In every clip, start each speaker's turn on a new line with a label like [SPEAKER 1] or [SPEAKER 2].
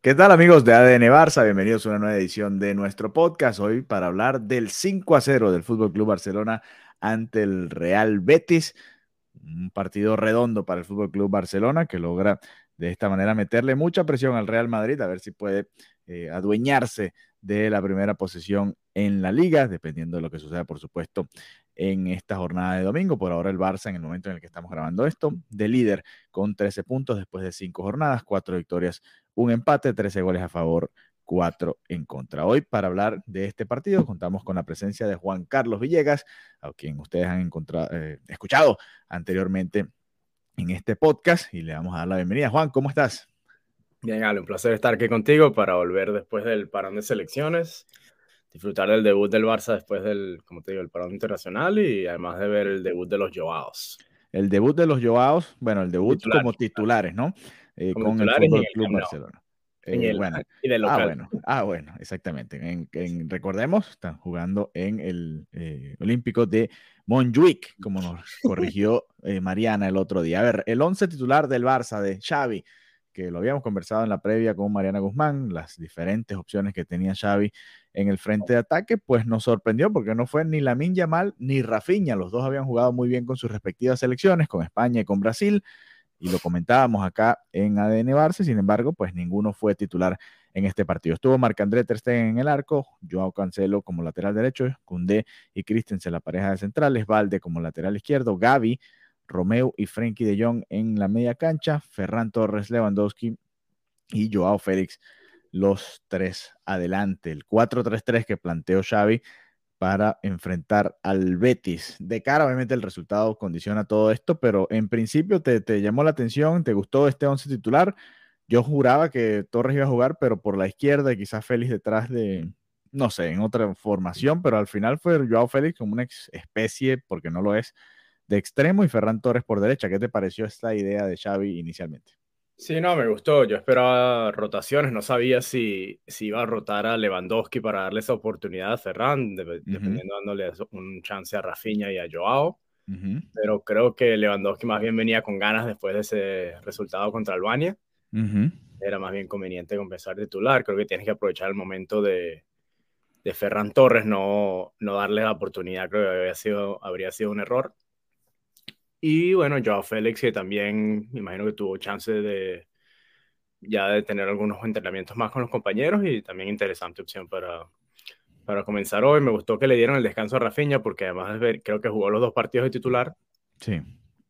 [SPEAKER 1] ¿Qué tal amigos de ADN Barça? Bienvenidos a una nueva edición de nuestro podcast. Hoy para hablar del 5 a 0 del Fútbol Club Barcelona ante el Real Betis. Un partido redondo para el Fútbol Club Barcelona que logra de esta manera meterle mucha presión al Real Madrid a ver si puede eh, adueñarse de la primera posición en la liga, dependiendo de lo que suceda, por supuesto, en esta jornada de domingo. Por ahora el Barça, en el momento en el que estamos grabando esto, de líder con 13 puntos después de 5 jornadas, 4 victorias, un empate, 13 goles a favor, 4 en contra. Hoy, para hablar de este partido, contamos con la presencia de Juan Carlos Villegas, a quien ustedes han encontrado, eh, escuchado anteriormente en este podcast, y le vamos a dar la bienvenida. Juan, ¿cómo estás?
[SPEAKER 2] Bien, Ale, un placer estar aquí contigo para volver después del parón de selecciones disfrutar del debut del Barça después del, como te digo, el parón internacional y además de ver el debut de los Joaos.
[SPEAKER 1] El debut de los Joaos, bueno, el debut como titulares, ¿no?
[SPEAKER 2] Eh, con el Fútbol Club Barcelona.
[SPEAKER 1] Eh, bueno. Ah, bueno, ah, bueno, exactamente. En, recordemos, están jugando en el eh, Olímpico de Montjuic, como nos corrigió Mariana el otro día. A ver, el once titular del Barça de Xavi, que lo habíamos conversado en la previa con Mariana Guzmán, las diferentes opciones que tenía Xavi en el frente de ataque, pues nos sorprendió porque no fue ni Lamin Yamal ni Rafinha. Los dos habían jugado muy bien con sus respectivas selecciones, con España y con Brasil, y lo comentábamos acá en ADN Barça, sin embargo, pues ninguno fue titular en este partido. Estuvo Marc-André Ter Stegen en el arco, Joao Cancelo como lateral derecho, Koundé y Christensen la pareja de centrales, Valde como lateral izquierdo, Gaby, Romeo y Frenkie de Jong en la media cancha, Ferran Torres, Lewandowski y Joao Félix los tres adelante. El 4-3-3 que planteó Xavi para enfrentar al Betis. De cara, obviamente, el resultado condiciona todo esto, pero en principio te, llamó la atención, te gustó este once titular. Yo juraba que Torres iba a jugar, pero por la izquierda y quizás Félix detrás de, no sé, en otra formación, pero al final fue Joao Félix como una especie, porque no lo es, de extremo y Ferran Torres por derecha. ¿Qué te pareció esta idea de Xavi inicialmente?
[SPEAKER 2] Sí, no, me gustó. Yo esperaba rotaciones. No sabía si, si iba a rotar a Lewandowski para darle esa oportunidad a Ferran, dependiendo dándole un chance a Rafinha y a Joao. Pero creo que Lewandowski más bien venía con ganas después de ese resultado contra Albania. Era más bien conveniente compensar titular. Creo que tienes que aprovechar el momento de, de Ferran Torres, no, no darle la oportunidad. Creo que había sido, habría sido un error. Y bueno, Joao Félix, que también me imagino que tuvo chance de ya de tener algunos entrenamientos más con los compañeros y también interesante opción para, para comenzar hoy. Me gustó que le dieron el descanso a Rafinha porque además creo que jugó los dos partidos de titular.
[SPEAKER 1] Sí.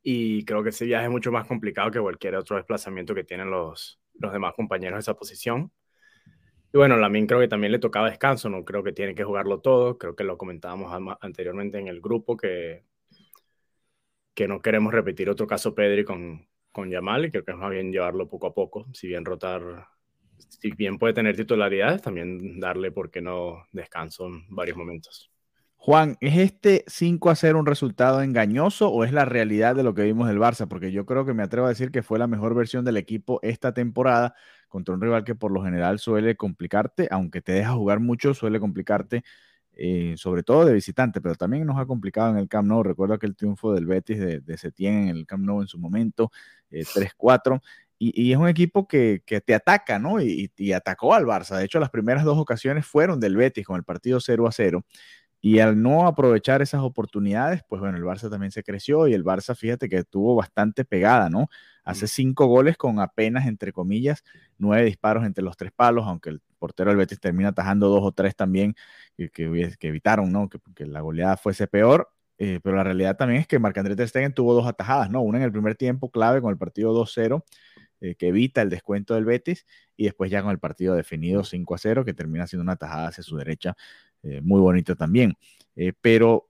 [SPEAKER 2] Y creo que ese viaje es mucho más complicado que cualquier otro desplazamiento que tienen los, los demás compañeros de esa posición. Y bueno, Lamin creo que también le tocaba descanso, no creo que tiene que jugarlo todo. Creo que lo comentábamos anteriormente en el grupo que que no queremos repetir otro caso Pedri con, con Yamal y creo que es más bien llevarlo poco a poco, si bien rotar, si bien puede tener titularidades, también darle, ¿por qué no, descanso en varios momentos.
[SPEAKER 1] Juan, ¿es este 5 a 0 un resultado engañoso o es la realidad de lo que vimos del Barça? Porque yo creo que me atrevo a decir que fue la mejor versión del equipo esta temporada contra un rival que por lo general suele complicarte, aunque te deja jugar mucho, suele complicarte eh, sobre todo de visitante, pero también nos ha complicado en el Camp Nou. Recuerdo aquel triunfo del Betis de, de Setién en el Camp Nou en su momento, 3-4. Eh, y, es un equipo que, te ataca, ¿no? Y, y, atacó al Barça. De hecho, las primeras dos ocasiones fueron del Betis con el partido 0 a 0. Y al no aprovechar esas oportunidades, pues bueno, el Barça también se creció y el Barça, fíjate que tuvo bastante pegada, ¿no? Hace cinco goles con apenas, entre comillas, nueve disparos entre los tres palos, aunque el portero del Betis termina atajando dos o tres también que, que, evitaron, ¿no? Que, la goleada fuese peor. Eh, pero la realidad también es que Marc-André Ter Stegen tuvo dos atajadas, ¿no? Una en el primer tiempo clave con el partido 2-0, eh, que evita el descuento del Betis, y después ya con el partido definido 5-0, que termina siendo una atajada hacia su derecha eh, muy bonito también. pero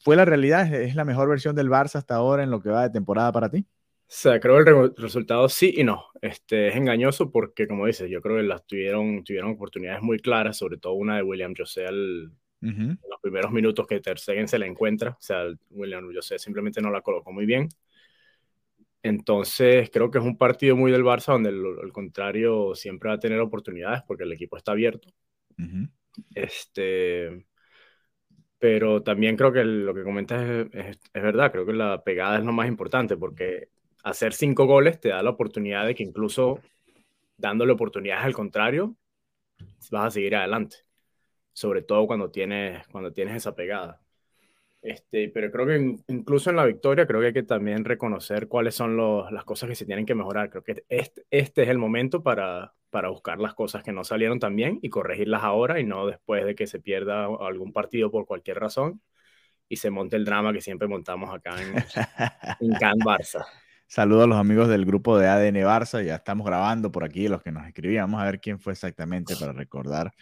[SPEAKER 1] ¿fue la realidad? ¿Es la mejor versión del Barça hasta ahora en lo que va de temporada para ti?
[SPEAKER 2] O sea, creo que el resultado sí y no. Este, es engañoso porque, como dices, yo creo que las tuvieron, tuvieron oportunidades muy claras, sobre todo una de William José al, en los primeros minutos que Ter Stegen se la encuentra. O sea, William José simplemente no la colocó muy bien. Entonces, creo que es un partido muy del Barça donde el, contrario siempre va a tener oportunidades porque el equipo está abierto. Este, pero también creo que lo que comentas es, es, verdad, creo que la pegada es lo más importante porque hacer cinco goles te da la oportunidad de que incluso dándole oportunidades al contrario, vas a seguir adelante. Sobre todo cuando tienes, cuando tienes esa pegada. Este, pero creo que incluso en la victoria, creo que hay que también reconocer cuáles son las cosas que se tienen que mejorar. Creo que este, este es el momento para, para buscar las cosas que no salieron tan bien y corregirlas ahora y no después de que se pierda algún partido por cualquier razón y se monte el drama que siempre montamos acá en, en Can Barça.
[SPEAKER 1] Saludos a los amigos del grupo de ADN Barça. Ya estamos grabando por aquí, los que nos escribían. Vamos a ver quién fue exactamente para recordar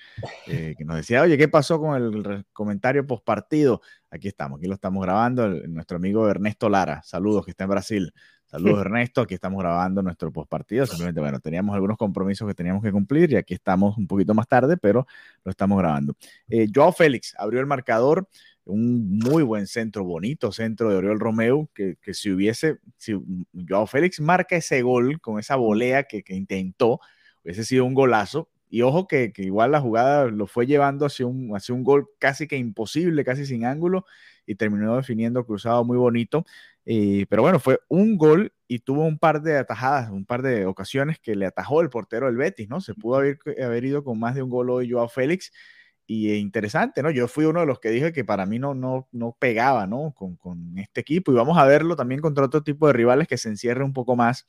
[SPEAKER 1] eh, que nos decía, oye, ¿qué pasó con el comentario post partido? Aquí estamos, aquí lo estamos grabando. nuestro amigo Ernesto Lara. Saludos, que está en Brasil. Saludos, Ernesto. Aquí estamos grabando nuestro post partido. Simplemente, bueno, teníamos algunos compromisos que teníamos que cumplir y aquí estamos un poquito más tarde, pero lo estamos grabando. Eh, Joao Félix abrió el marcador un muy buen centro, bonito centro de Oriol Romeo, que, si hubiese, si Joao Félix marca ese gol con esa volea que, intentó, hubiese sido un golazo. Y ojo que, igual la jugada lo fue llevando hacia un, hacia un gol casi que imposible, casi sin ángulo, y terminó definiendo cruzado muy bonito. Eh, pero bueno, fue un gol y tuvo un par de atajadas, un par de ocasiones que le atajó el portero del Betis, ¿no? Se pudo haber, haber ido con más de un gol hoy Joao Félix y interesante, ¿no? Yo fui uno de los que dije que para mí no, no, no pegaba, ¿no? Con, con, este equipo y vamos a verlo también contra otro tipo de rivales que se encierre un poco más,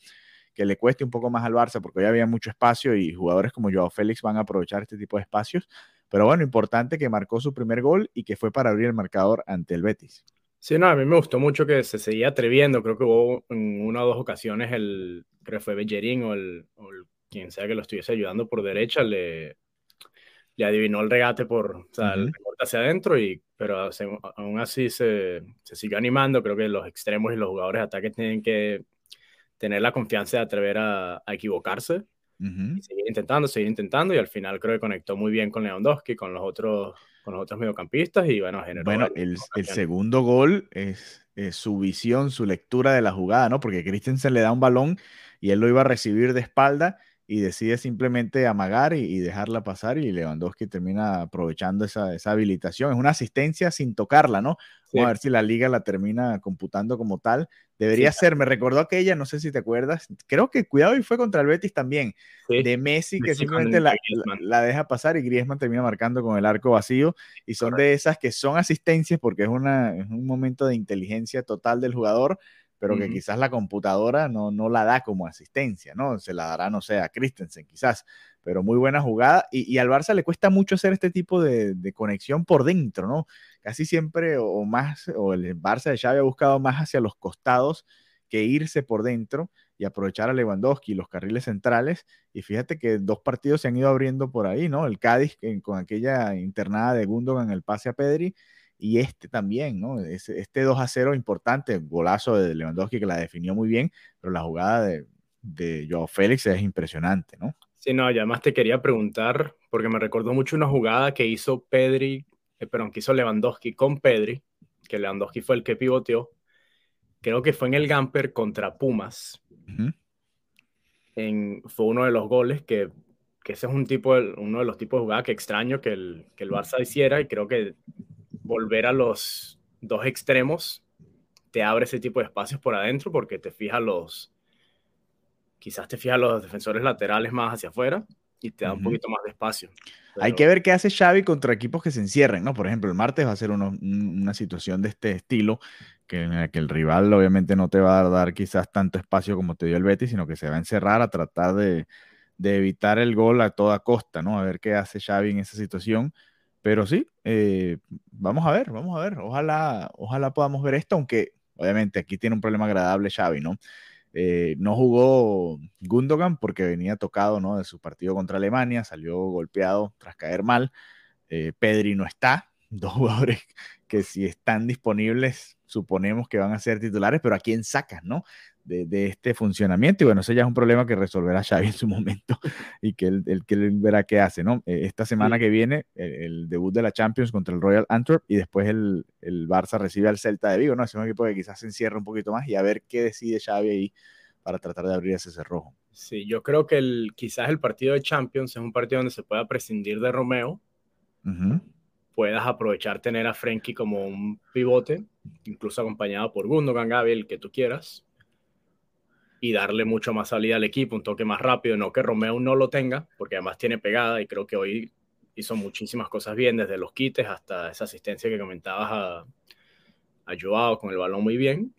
[SPEAKER 1] que le cueste un poco más al Barça, porque hoy había mucho espacio y jugadores como Joao Félix van a aprovechar este tipo de espacios. Pero bueno, importante que marcó su primer gol y que fue para abrir el marcador ante el Betis.
[SPEAKER 2] Sí, no, a mí me gustó mucho que se seguía atreviendo. Creo que hubo en una o dos ocasiones el, creo que fue Bellerín o el, o quien sea que lo estuviese ayudando por derecha, le, le adivinó el regate por, o sea, el recorte hacia adentro, y, pero aún así se, se siguió animando. Creo que los extremos y los jugadores de ataque tienen que tener la confianza de atrever a, equivocarse. y seguir intentando, seguir intentando, y al final creo que conectó muy bien con Lewandowski, con los otros, con los otros mediocampistas, y bueno, generó.
[SPEAKER 1] Bueno, el, el segundo gol es, es, su visión, su lectura de la jugada, ¿no? Porque Christensen le da un balón y él lo iba a recibir de espalda y decide simplemente amagar y, dejarla pasar y Lewandowski termina aprovechando esa, esa, habilitación. Es una asistencia sin tocarla, ¿no? Vamos a ver si la liga la termina computando como tal. Debería ser, me recordó aquella, no sé si te acuerdas, creo que cuidado y fue contra el Betis también, de Messi que simplemente la, la, deja pasar y Griezmann termina marcando con el arco vacío y son de esas que son asistencias porque es, una, es un momento de inteligencia total del jugador pero que quizás la computadora no, no la da como asistencia, ¿no? Se la dará, no sé, a Christensen quizás, pero muy buena jugada. Y, y al Barça le cuesta mucho hacer este tipo de, de, conexión por dentro, ¿no? Casi siempre o más, o el Barça de Xavi ha buscado más hacia los costados que irse por dentro y aprovechar a Lewandowski y los carriles centrales. Y fíjate que dos partidos se han ido abriendo por ahí, ¿no? El Cádiz con aquella internada de Gundogan, el pase a Pedri, y este también, ¿no? Este 2 a 0 importante, golazo de Lewandowski que la definió muy bien, pero la jugada de, de Joao Félix es impresionante, ¿no?
[SPEAKER 2] Sí, no, y además te quería preguntar, porque me recordó mucho una jugada que hizo Pedri, eh, perdón, que hizo Lewandowski con Pedri, que Lewandowski fue el que pivoteó, creo que fue en el Gamper contra Pumas. en, fue uno de los goles que, que ese es un tipo, uno de los tipos de jugada que extraño que el, que el Barça hiciera y creo que volver a los dos extremos te abre ese tipo de espacios por adentro porque te fija los, quizás te fija los defensores laterales más hacia afuera y te da un poquito más de espacio.
[SPEAKER 1] Hay que ver qué hace Xavi contra equipos que se encierren, ¿no? Por ejemplo, el martes va a ser una situación de este estilo, que en la que el rival obviamente no te va a dar quizás tanto espacio como te dio el Betis, sino que se va a encerrar a tratar de, de evitar el gol a toda costa, ¿no? A ver qué hace Xavi en esa situación. Pero sí, eh, vamos a ver, vamos a ver. Ojalá, ojalá podamos ver esto, aunque obviamente aquí tiene un problema agradable Xavi, ¿no? Eh, no jugó Gundogan porque venía tocado ¿no? de su partido contra Alemania, salió golpeado tras caer mal. Eh, Pedri no está, dos jugadores que si están disponibles suponemos que van a ser titulares, pero ¿a quién sacas, no? de, este funcionamiento. Y bueno, eso ya es un problema que resolverá Xavi en su momento y que él, que él verá qué hace, ¿no? Eh, esta semana que viene, el, debut de la Champions contra el Royal Antwerp y después el, el, Barça recibe al Celta de Vigo, ¿no? Es un equipo que quizás se encierra un poquito más y a ver qué decide Xavi ahí para tratar de abrir ese cerrojo.
[SPEAKER 2] Sí, yo creo que el, quizás el partido de Champions es un partido donde se pueda prescindir de Romeo. Puedas aprovechar tener a Frenkie como un pivote, incluso acompañado por Gundogan, Gabi, el que tú quieras y darle mucho más salida al equipo, un toque más rápido, no que Romeo no lo tenga, porque además tiene pegada y creo que hoy hizo muchísimas cosas bien, desde los quites hasta esa asistencia que comentabas a, a Joao con el balón muy bien,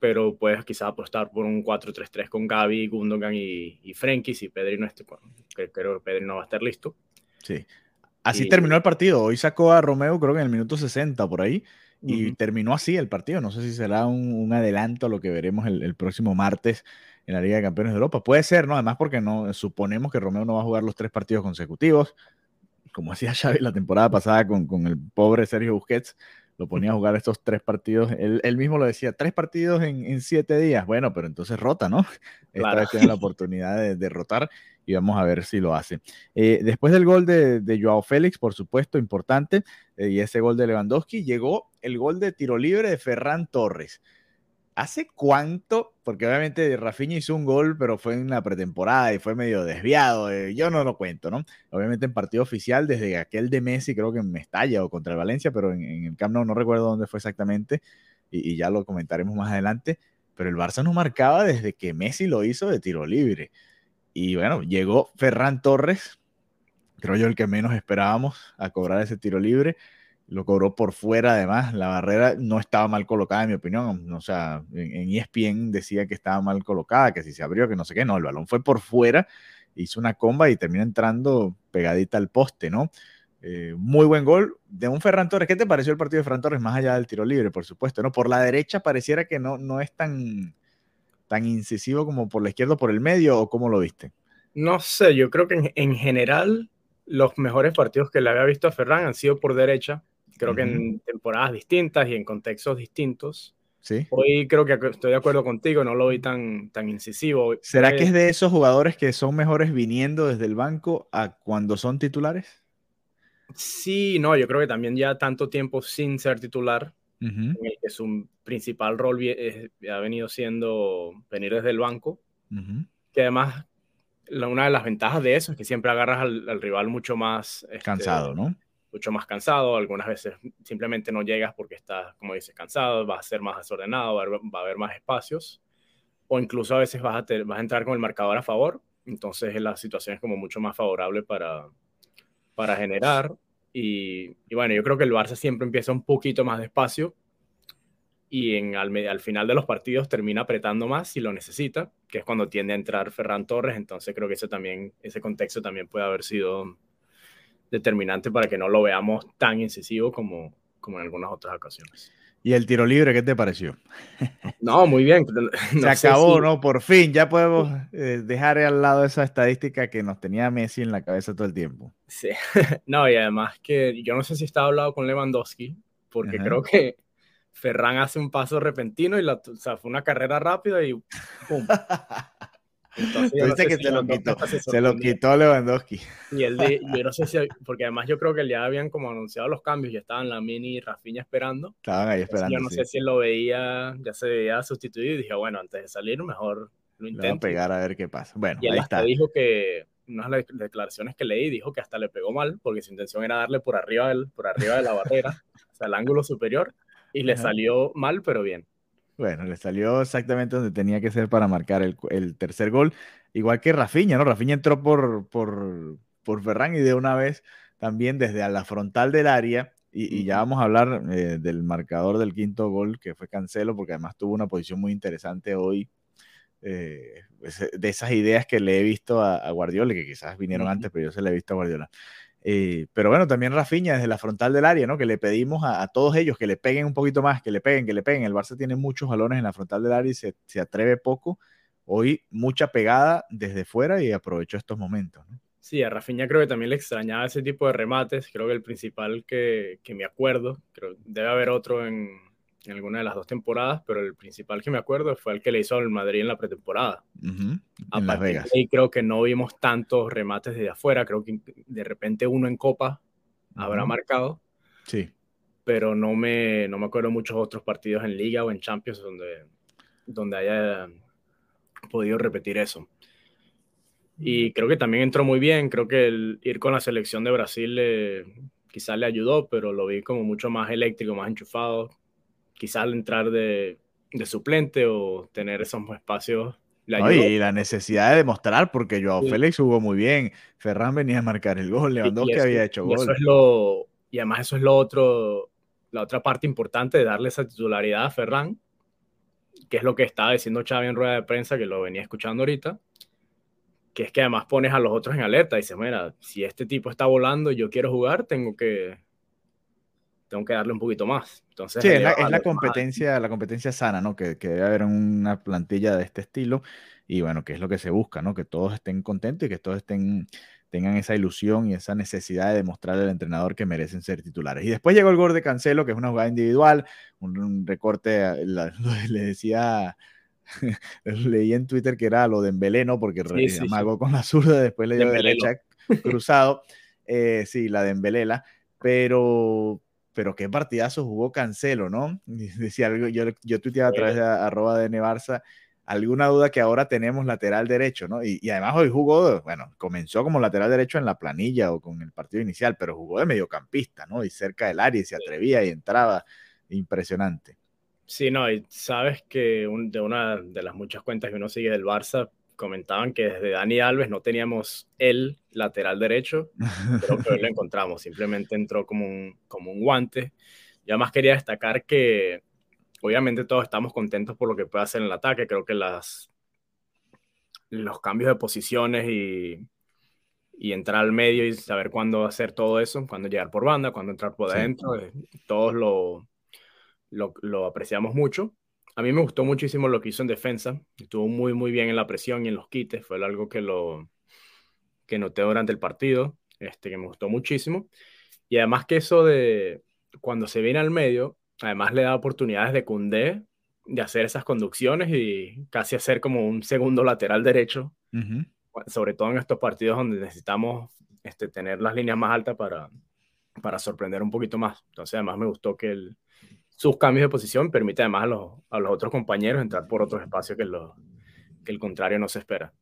[SPEAKER 2] pero puedes quizás apostar por un 4-3-3 con Gaby, Gundogan y, y Frenkie, si Pedri no esté, creo que Pedri no va a estar listo.
[SPEAKER 1] Sí. Así terminó el partido. Hoy sacó a Romeo, creo que en el minuto 60 por ahí, y terminó así el partido. No sé si será un, adelanto a lo que veremos el, próximo martes en la Liga de Campeones de Europa. Puede ser, ¿no? Además, porque no suponemos que Romeo no va a jugar los tres partidos consecutivos. Como hacía Xavi la temporada pasada con, con el pobre Sergio Busquets, lo ponía a jugar estos tres partidos. Él, mismo lo decía, tres partidos en, siete días. Bueno, pero entonces rota, ¿no? Esta vez tiene la oportunidad de, derrotar y vamos a ver si lo hace. Eh, después del gol de, de, Joao Félix, por supuesto, importante, eh, y ese gol de Lewandowski, llegó el gol de tiro libre de Ferran Torres. ¿Hace cuánto? Porque obviamente Rafinha hizo un gol, pero fue en la pretemporada y fue medio desviado. Eh, yo no lo cuento, ¿no? Obviamente en partido oficial, desde aquel de Messi, creo que en Mestalla o contra el Valencia, pero en, el Camp Nou no recuerdo dónde fue exactamente y, y, ya lo comentaremos más adelante. Pero el Barça no marcaba desde que Messi lo hizo de tiro libre. Y bueno, llegó Ferran Torres, creo yo el que menos esperábamos a cobrar ese tiro libre lo cobró por fuera además, la barrera no estaba mal colocada en mi opinión, o sea, en, ESPN decía que estaba mal colocada, que si se abrió, que no sé qué, no, el balón fue por fuera, hizo una comba y terminó entrando pegadita al poste, ¿no? Eh, muy buen gol de un Ferran Torres. ¿Qué te pareció el partido de Ferran Torres más allá del tiro libre, por supuesto, ¿no? Por la derecha pareciera que no, no es tan, tan incisivo como por la izquierda o por el medio, ¿o cómo lo viste?
[SPEAKER 2] No sé, yo creo que en, en general los mejores partidos que le había visto a Ferran han sido por derecha, Creo que en temporadas distintas y en contextos distintos.
[SPEAKER 1] Sí.
[SPEAKER 2] Hoy creo que estoy de acuerdo contigo, no lo vi tan, tan incisivo.
[SPEAKER 1] ¿Será que es de esos jugadores que son mejores viniendo desde el banco a cuando son titulares?
[SPEAKER 2] Sí, no, yo creo que también ya tanto tiempo sin ser titular, en el que su principal rol ha venido siendo venir desde el banco, que además una de las ventajas de eso es que siempre agarras al, rival mucho más
[SPEAKER 1] este, cansado, ¿no?
[SPEAKER 2] Mucho más cansado, algunas veces simplemente no llegas porque estás, como dices, cansado, vas a ser más desordenado, va a haber, más espacios, o incluso a veces vas a, vas a entrar con el marcador a favor, entonces la situación es como mucho más favorable para, para generar. Y, bueno, yo creo que el Barça siempre empieza un poquito más despacio y en, al, al, final de los partidos termina apretando más si lo necesita, que es cuando tiende a entrar Ferran Torres, entonces creo que ese, también, ese contexto también puede haber sido determinante para que no lo veamos tan incisivo como, como en algunas otras ocasiones.
[SPEAKER 1] ¿Y el tiro libre qué te pareció?
[SPEAKER 2] No, muy bien.
[SPEAKER 1] Se acabó, ¿no? Por fin, ya podemos eh, dejar al lado esa estadística que nos tenía Messi en la cabeza todo el tiempo.
[SPEAKER 2] Sí, no, y además que yo no sé si estaba hablado con Lewandowski, porque creo que Ferran hace un paso repentino y la, o sea, fue una carrera rápida y ¡pum!
[SPEAKER 1] Entonces, que se, lo quitó, se lo quitó Lewandowski.
[SPEAKER 2] Y el de, yo no sé si, porque además yo creo que ya habían como anunciado los cambios, ya estaban la Mini y Rafinha esperando.
[SPEAKER 1] Estaban ahí esperando.
[SPEAKER 2] yo no sé si él lo veía, ya se veía sustituido y dije, bueno, antes de salir mejor lo intento.
[SPEAKER 1] a pegar a ver qué pasa. Bueno,
[SPEAKER 2] y
[SPEAKER 1] él ahí está.
[SPEAKER 2] dijo que, unas declaraciones que leí, dijo que hasta le pegó mal, porque su intención era darle por arriba, del, por arriba de la barrera, o sea, el ángulo superior, y le salió mal, pero bien.
[SPEAKER 1] Bueno, le salió exactamente donde tenía que ser para marcar el, tercer gol. Igual que Rafinha, ¿no? Rafinha entró por, por, por Ferran y de una vez también desde a la frontal del área. Y, ya vamos a hablar eh, del marcador del quinto gol, que fue Cancelo, porque además tuvo una posición muy interesante hoy. Eh, de esas ideas que le he visto a, Guardiola, que quizás vinieron antes, pero yo se le he visto a Guardiola. Eh, pero bueno, también Rafinha desde la frontal del área, ¿no? Que le pedimos a, todos ellos que le peguen un poquito más, que le peguen, que le peguen. El Barça tiene muchos balones en la frontal del área y se, se atreve poco. Hoy mucha pegada desde fuera y aprovechó estos momentos, ¿no?
[SPEAKER 2] Sí, a Rafinha creo que también le extrañaba ese tipo de remates. Creo que el principal que, que me acuerdo, creo debe haber otro en, en alguna de las dos temporadas, pero el principal que me acuerdo fue el que le hizo al Madrid en la pretemporada.
[SPEAKER 1] A Las Vegas.
[SPEAKER 2] Y creo que no vimos tantos remates desde afuera, creo que de repente uno en Copa habrá marcado.
[SPEAKER 1] Sí.
[SPEAKER 2] Pero no me, no me acuerdo muchos otros partidos en Liga o en Champions donde, donde haya podido repetir eso. Y creo que también entró muy bien, creo que el ir con la selección de Brasil quizás le ayudó, pero lo vi como mucho más eléctrico, más enchufado, quizás al entrar de, suplente o tener esos espacios
[SPEAKER 1] y la necesidad de demostrar, porque Joao Félix jugó muy bien, Ferran venía a marcar el gol, Lewandowski había hecho
[SPEAKER 2] y
[SPEAKER 1] gol.
[SPEAKER 2] Eso es lo, y además eso es lo otro, la otra parte importante de darle esa titularidad a Ferran, que es lo que estaba diciendo Xavi en rueda de prensa, que lo venía escuchando ahorita, que es que además pones a los otros en alerta y dices, mira, si este tipo está volando y yo quiero jugar, tengo que, tengo que darle un poquito más. Entonces,
[SPEAKER 1] sí, es la, competencia, la competencia sana, ¿no? Que, que, debe haber una plantilla de este estilo y bueno, que es lo que se busca, ¿no? Que todos estén contentos y que todos estén, tengan esa ilusión y esa necesidad de demostrarle al entrenador que merecen ser titulares. Y después llegó el gol de Cancelo, que es una jugada individual, un, recorte, le decía... leí en Twitter que era lo de Embeleno, porque sí, amagó con la zurda, después le dio derecha cruzado. Eh, sí, la de Embelela, pero pero qué partidazo jugó Cancelo, ¿no? Decía algo, yo, yo tuiteaba a través de arroba de alguna duda que ahora tenemos lateral derecho, ¿no? Y, además hoy jugó, bueno, comenzó como lateral derecho en la planilla o con el partido inicial, pero jugó de mediocampista, ¿no? Y cerca del área y se atrevía y entraba, impresionante.
[SPEAKER 2] Sí, no, y sabes que de una de las muchas cuentas que uno sigue del Barça, comentaban que desde Dani Alves no teníamos el lateral derecho, pero que hoy lo encontramos, simplemente entró como un, como un guante. Y además quería destacar que obviamente todos estamos contentos por lo que puede hacer en el ataque, creo que las, los cambios de posiciones y, y entrar al medio y saber cuándo hacer todo eso, cuándo llegar por banda, cuándo entrar por adentro, eh, todos lo, lo, lo apreciamos mucho. A mí me gustó muchísimo lo que hizo en defensa. Estuvo muy, muy bien en la presión y en los quites. Fue algo que, lo, que noté durante el partido, este, que me gustó muchísimo. Y además que eso de cuando se viene al medio, además le da oportunidades de Cundé de hacer esas conducciones y casi hacer como un segundo lateral derecho, sobre todo en estos partidos donde necesitamos este, tener las líneas más altas para, para sorprender un poquito más. Entonces además me gustó que él sus cambios de posición permite además a los, a los otros compañeros entrar por otros espacios que, lo, que el contrario no se espera.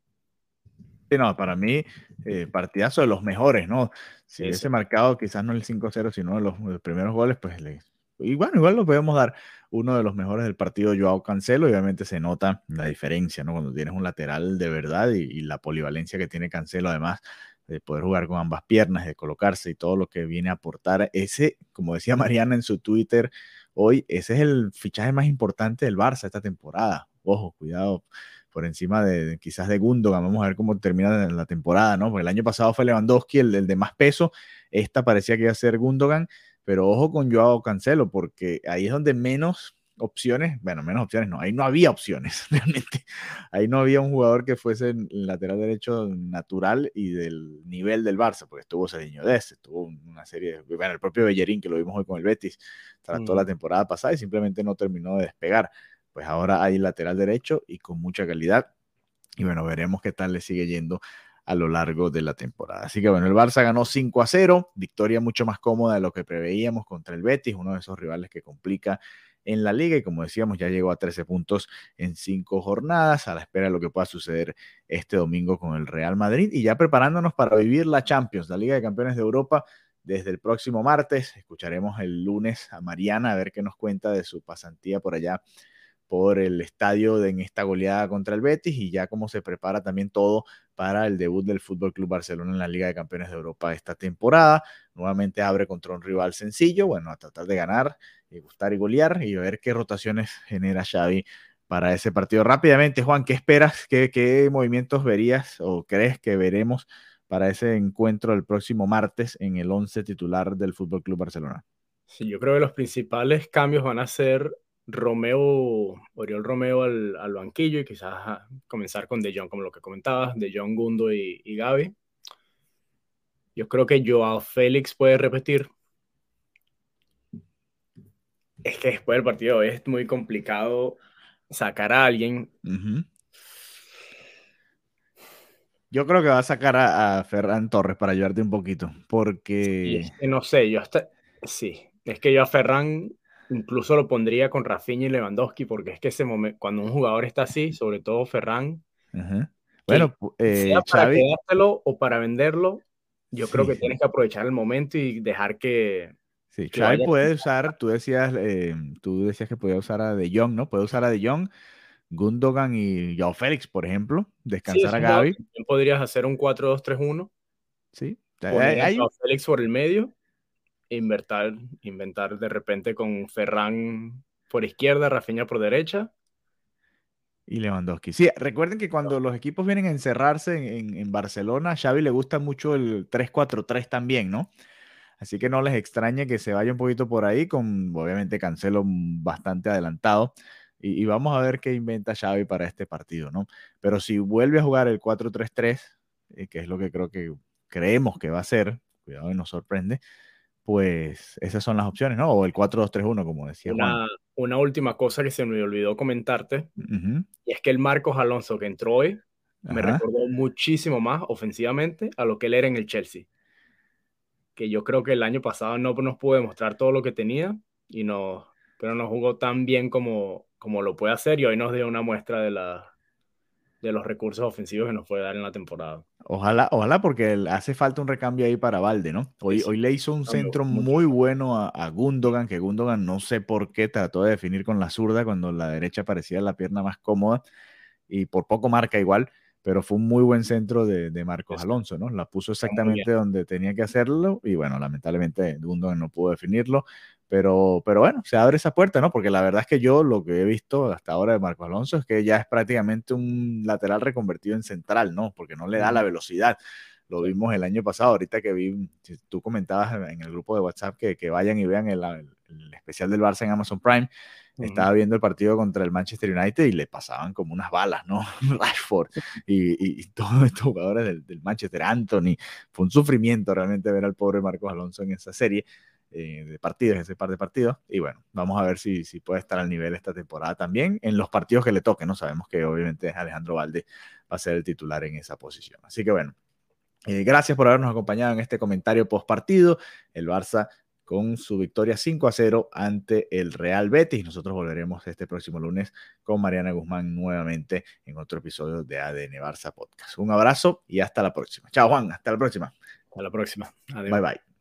[SPEAKER 1] Sí, no, para mí, eh, partidazo de los mejores, ¿no? Si ese hubiese marcado quizás no el 5-0, sino los, los, primeros goles, pues le, y bueno, igual lo podemos dar uno de los mejores del partido, Joao Cancelo, y obviamente se nota la diferencia, ¿no? Cuando tienes un lateral de verdad y, y la polivalencia que tiene Cancelo, además de poder jugar con ambas piernas, de colocarse y todo lo que viene a aportar. Ese, como decía Mariana en su Twitter, hoy ese es el fichaje más importante del Barça esta temporada. Ojo, cuidado por encima de, quizás de Gundogan. Vamos a ver cómo termina la temporada, ¿no? Porque el año pasado fue Lewandowski el, el de más peso. Esta parecía que iba a ser Gundogan, pero ojo con Joao Cancelo, porque ahí es donde menos opciones, bueno, menos opciones no, ahí no había opciones realmente. Ahí no había un jugador que fuese el lateral derecho natural y del nivel del Barça, porque estuvo Cediño Des, estuvo una serie, de, bueno, el propio Bellerín que lo vimos hoy con el Betis, trató la temporada pasada y simplemente no terminó de despegar. Pues ahora hay lateral derecho y con mucha calidad. Y bueno, veremos qué tal le sigue yendo a lo largo de la temporada. Así que bueno, el Barça ganó 5 a 0, victoria mucho más cómoda de lo que preveíamos contra el Betis, uno de esos rivales que complica en la liga y como decíamos ya llegó a 13 puntos en 5 jornadas a la espera de lo que pueda suceder este domingo con el Real Madrid y ya preparándonos para vivir la Champions, la Liga de Campeones de Europa desde el próximo martes. Escucharemos el lunes a Mariana a ver qué nos cuenta de su pasantía por allá por el estadio de, en esta goleada contra el Betis y ya cómo se prepara también todo para el debut del Fútbol Club Barcelona en la Liga de Campeones de Europa esta temporada. Nuevamente abre contra un rival sencillo, bueno, a tratar de ganar y gustar y golear y ver qué rotaciones genera Xavi para ese partido. Rápidamente, Juan, ¿qué esperas? ¿Qué, qué movimientos verías o crees que veremos para ese encuentro el próximo martes en el 11 titular del Fútbol Club Barcelona?
[SPEAKER 2] Sí, yo creo que los principales cambios van a ser Romeo, Oriol Romeo al, al banquillo y quizás comenzar con De Jong, como lo que comentabas, De Jong, Gundo y, y Gaby. Yo creo que Joao Félix puede repetir. Es que después del partido es muy complicado sacar a alguien.
[SPEAKER 1] Yo creo que va a sacar a, a, Ferran Torres para ayudarte un poquito, porque...
[SPEAKER 2] no sé, yo hasta... Sí, es que yo a Ferran incluso lo pondría con Rafinha y Lewandowski, porque es que ese momento, cuando un jugador está así, sobre todo Ferran,
[SPEAKER 1] bueno, eh,
[SPEAKER 2] para quedártelo o para venderlo, yo creo que tienes que aprovechar el momento y dejar que.
[SPEAKER 1] Sí, Xavi puede usar, tú decías, eh, tú decías que podía usar a De Jong, ¿no? Puede usar a De Jong Gundogan y Joao Félix, por ejemplo, descansar a Gaby.
[SPEAKER 2] Podrías hacer un 4-2-3-1.
[SPEAKER 1] Sí.
[SPEAKER 2] Hay... Joao Félix por el medio, inventar, inventar de repente con Ferran por izquierda, Rafinha por derecha.
[SPEAKER 1] Y Lewandowski. Sí, recuerden que cuando los equipos vienen a encerrarse en, en Barcelona, a Xavi le gusta mucho el 3-4-3 también, ¿no? Así que no les extrañe que se vaya un poquito por ahí, con obviamente Cancelo bastante adelantado. Y, vamos a ver qué inventa Xavi para este partido, ¿no? Pero si vuelve a jugar el 4-3-3, eh, que es lo que creo que creemos que va a ser, cuidado y nos sorprende, pues esas son las opciones, ¿no? O el 4-2-3-1, como decía
[SPEAKER 2] una, Una última cosa que se me olvidó comentarte, y es que el Marcos Alonso que entró hoy me recordó muchísimo más ofensivamente a lo que él era en el Chelsea que yo creo que el año pasado no nos pudo demostrar todo lo que tenía, y no, pero no jugó tan bien como, como lo puede hacer y hoy nos dio una muestra de, la, de los recursos ofensivos que nos puede dar en la temporada.
[SPEAKER 1] Ojalá, ojalá porque hace falta un recambio ahí para Valde, ¿no? Hoy, hoy le hizo un centro muy bueno a, a, Gundogan, que Gundogan no sé por qué trató de definir con la zurda cuando la derecha parecía la pierna más cómoda y por poco marca igual pero fue un muy buen centro de, Marcos Alonso, ¿no? La puso exactamente donde tenía que hacerlo y bueno, lamentablemente Gundogan no pudo definirlo, pero, pero bueno, se abre esa puerta, ¿no? Porque la verdad es que yo lo que he visto hasta ahora de Marcos Alonso es que ya es prácticamente un lateral reconvertido en central, ¿no? Porque no le da la velocidad. Lo vimos el año pasado, ahorita que vi, tú comentabas en el grupo de WhatsApp que, que vayan y vean el, el especial del Barça en Amazon Prime estaba viendo el partido contra el Manchester United y le pasaban como unas balas, ¿no? Rashford y, y, todos estos jugadores del, del, Manchester, Anthony. Fue un sufrimiento realmente ver al pobre Marcos Alonso en esa serie eh, de partidos, ese par de partidos. Y bueno, vamos a ver si, si puede estar al nivel esta temporada también en los partidos que le toquen, ¿no? Sabemos que obviamente Alejandro Valde va a ser el titular en esa posición. Así que bueno. Eh, gracias por habernos acompañado en este comentario post partido. El Barça con su victoria 5 a 0 ante el Real Betis. Nosotros volveremos este próximo lunes con Mariana Guzmán nuevamente en otro episodio de ADN Barça Podcast. Un abrazo y hasta la próxima. Chao Juan, hasta la próxima.
[SPEAKER 2] Hasta la próxima.
[SPEAKER 1] Bye bye.